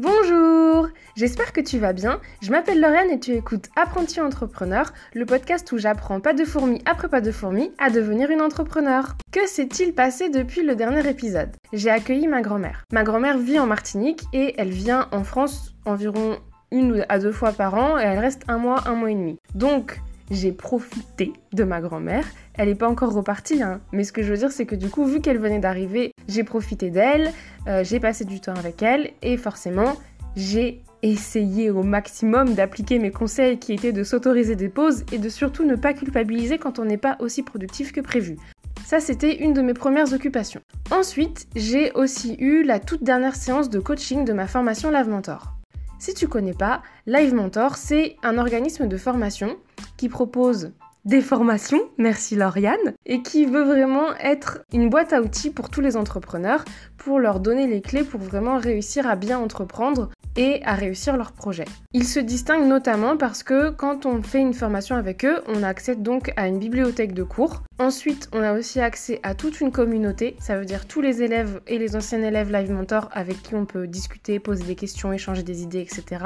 Bonjour J'espère que tu vas bien. Je m'appelle Lorraine et tu écoutes Apprenti Entrepreneur, le podcast où j'apprends pas de fourmi après pas de fourmi à devenir une entrepreneur. Que s'est-il passé depuis le dernier épisode? J'ai accueilli ma grand-mère. Ma grand-mère vit en Martinique et elle vient en France environ une à deux fois par an et elle reste un mois, un mois et demi. Donc, j'ai profité de ma grand-mère. Elle n'est pas encore repartie, hein. mais ce que je veux dire, c'est que du coup, vu qu'elle venait d'arriver, j'ai profité d'elle, euh, j'ai passé du temps avec elle, et forcément, j'ai essayé au maximum d'appliquer mes conseils qui étaient de s'autoriser des pauses et de surtout ne pas culpabiliser quand on n'est pas aussi productif que prévu. Ça, c'était une de mes premières occupations. Ensuite, j'ai aussi eu la toute dernière séance de coaching de ma formation Lave Mentor. Si tu connais pas, Live Mentor, c'est un organisme de formation qui propose des formations, merci Lauriane, et qui veut vraiment être une boîte à outils pour tous les entrepreneurs, pour leur donner les clés pour vraiment réussir à bien entreprendre et à réussir leur projet. Ils se distinguent notamment parce que quand on fait une formation avec eux, on accède donc à une bibliothèque de cours. Ensuite, on a aussi accès à toute une communauté, ça veut dire tous les élèves et les anciens élèves Live Mentor avec qui on peut discuter, poser des questions, échanger des idées, etc.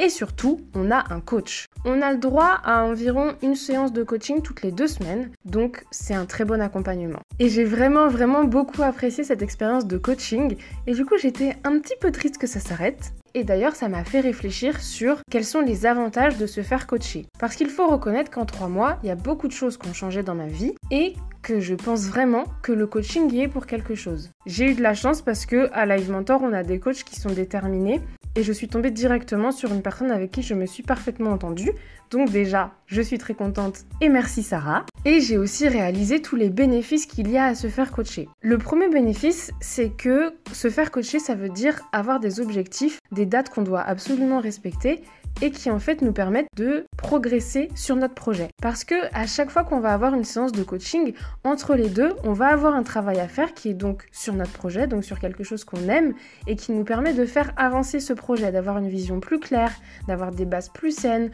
Et surtout, on a un coach. On a le droit à environ une séance de coaching toutes les deux semaines, donc c'est un très bon accompagnement. Et j'ai vraiment, vraiment beaucoup apprécié cette expérience de coaching, et du coup j'étais un petit peu triste que ça s'arrête. Et d'ailleurs, ça m'a fait réfléchir sur quels sont les avantages de se faire coacher. Parce qu'il faut reconnaître qu'en trois mois, il y a beaucoup de choses qui ont changé dans ma vie et que je pense vraiment que le coaching y est pour quelque chose. J'ai eu de la chance parce que à Live Mentor, on a des coachs qui sont déterminés et je suis tombée directement sur une personne avec qui je me suis parfaitement entendue. Donc déjà, je suis très contente et merci Sarah. Et j'ai aussi réalisé tous les bénéfices qu'il y a à se faire coacher. Le premier bénéfice, c'est que se faire coacher, ça veut dire avoir des objectifs, des dates qu'on doit absolument respecter et qui en fait nous permettent de progresser sur notre projet. Parce que à chaque fois qu'on va avoir une séance de coaching, entre les deux, on va avoir un travail à faire qui est donc sur notre projet, donc sur quelque chose qu'on aime et qui nous permet de faire avancer ce projet, d'avoir une vision plus claire, d'avoir des bases plus saines,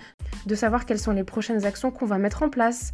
de savoir quelles sont les prochaines actions qu'on va mettre en place.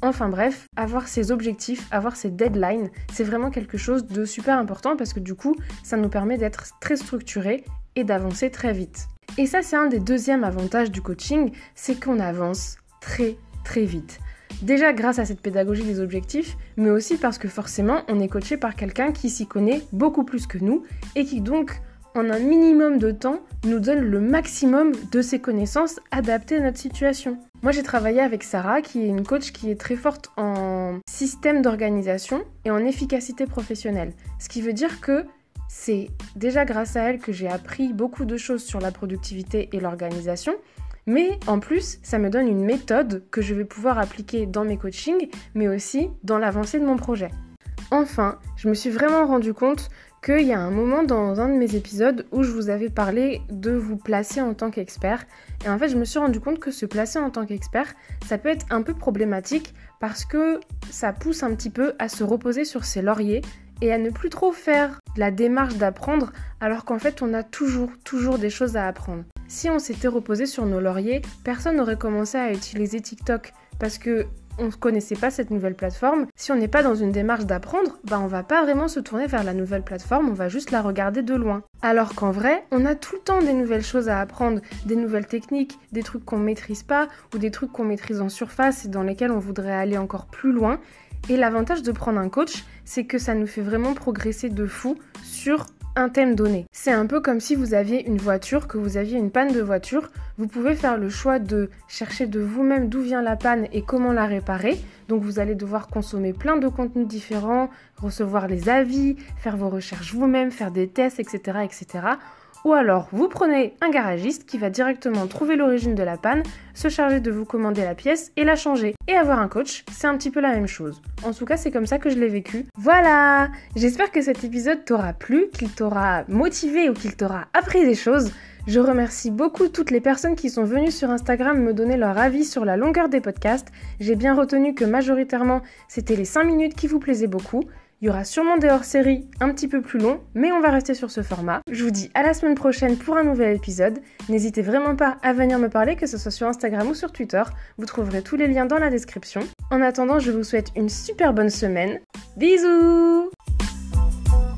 Enfin bref, avoir ces objectifs, avoir ces deadlines, c'est vraiment quelque chose de super important parce que du coup, ça nous permet d'être très structuré et d'avancer très vite. Et ça, c'est un des deuxièmes avantages du coaching, c'est qu'on avance très très vite. Déjà grâce à cette pédagogie des objectifs, mais aussi parce que forcément, on est coaché par quelqu'un qui s'y connaît beaucoup plus que nous et qui donc, en un minimum de temps, nous donne le maximum de ses connaissances adaptées à notre situation. Moi, j'ai travaillé avec Sarah, qui est une coach qui est très forte en système d'organisation et en efficacité professionnelle. Ce qui veut dire que c'est déjà grâce à elle que j'ai appris beaucoup de choses sur la productivité et l'organisation. Mais en plus, ça me donne une méthode que je vais pouvoir appliquer dans mes coachings, mais aussi dans l'avancée de mon projet. Enfin, je me suis vraiment rendu compte qu'il y a un moment dans un de mes épisodes où je vous avais parlé de vous placer en tant qu'expert. Et en fait, je me suis rendu compte que se placer en tant qu'expert, ça peut être un peu problématique parce que ça pousse un petit peu à se reposer sur ses lauriers et à ne plus trop faire la démarche d'apprendre alors qu'en fait on a toujours, toujours des choses à apprendre. Si on s'était reposé sur nos lauriers, personne n'aurait commencé à utiliser TikTok parce que on ne connaissait pas cette nouvelle plateforme. Si on n'est pas dans une démarche d'apprendre, bah on va pas vraiment se tourner vers la nouvelle plateforme, on va juste la regarder de loin. Alors qu'en vrai, on a tout le temps des nouvelles choses à apprendre, des nouvelles techniques, des trucs qu'on maîtrise pas ou des trucs qu'on maîtrise en surface et dans lesquels on voudrait aller encore plus loin. Et l'avantage de prendre un coach, c'est que ça nous fait vraiment progresser de fou sur un thème donné. C'est un peu comme si vous aviez une voiture, que vous aviez une panne de voiture, vous pouvez faire le choix de chercher de vous-même d'où vient la panne et comment la réparer. Donc vous allez devoir consommer plein de contenus différents, recevoir les avis, faire vos recherches vous-même, faire des tests, etc., etc. Ou alors, vous prenez un garagiste qui va directement trouver l'origine de la panne, se charger de vous commander la pièce et la changer. Et avoir un coach, c'est un petit peu la même chose. En tout cas, c'est comme ça que je l'ai vécu. Voilà J'espère que cet épisode t'aura plu, qu'il t'aura motivé ou qu'il t'aura appris des choses. Je remercie beaucoup toutes les personnes qui sont venues sur Instagram me donner leur avis sur la longueur des podcasts. J'ai bien retenu que majoritairement, c'était les 5 minutes qui vous plaisaient beaucoup. Il y aura sûrement des hors-séries un petit peu plus longs, mais on va rester sur ce format. Je vous dis à la semaine prochaine pour un nouvel épisode. N'hésitez vraiment pas à venir me parler, que ce soit sur Instagram ou sur Twitter. Vous trouverez tous les liens dans la description. En attendant, je vous souhaite une super bonne semaine. Bisous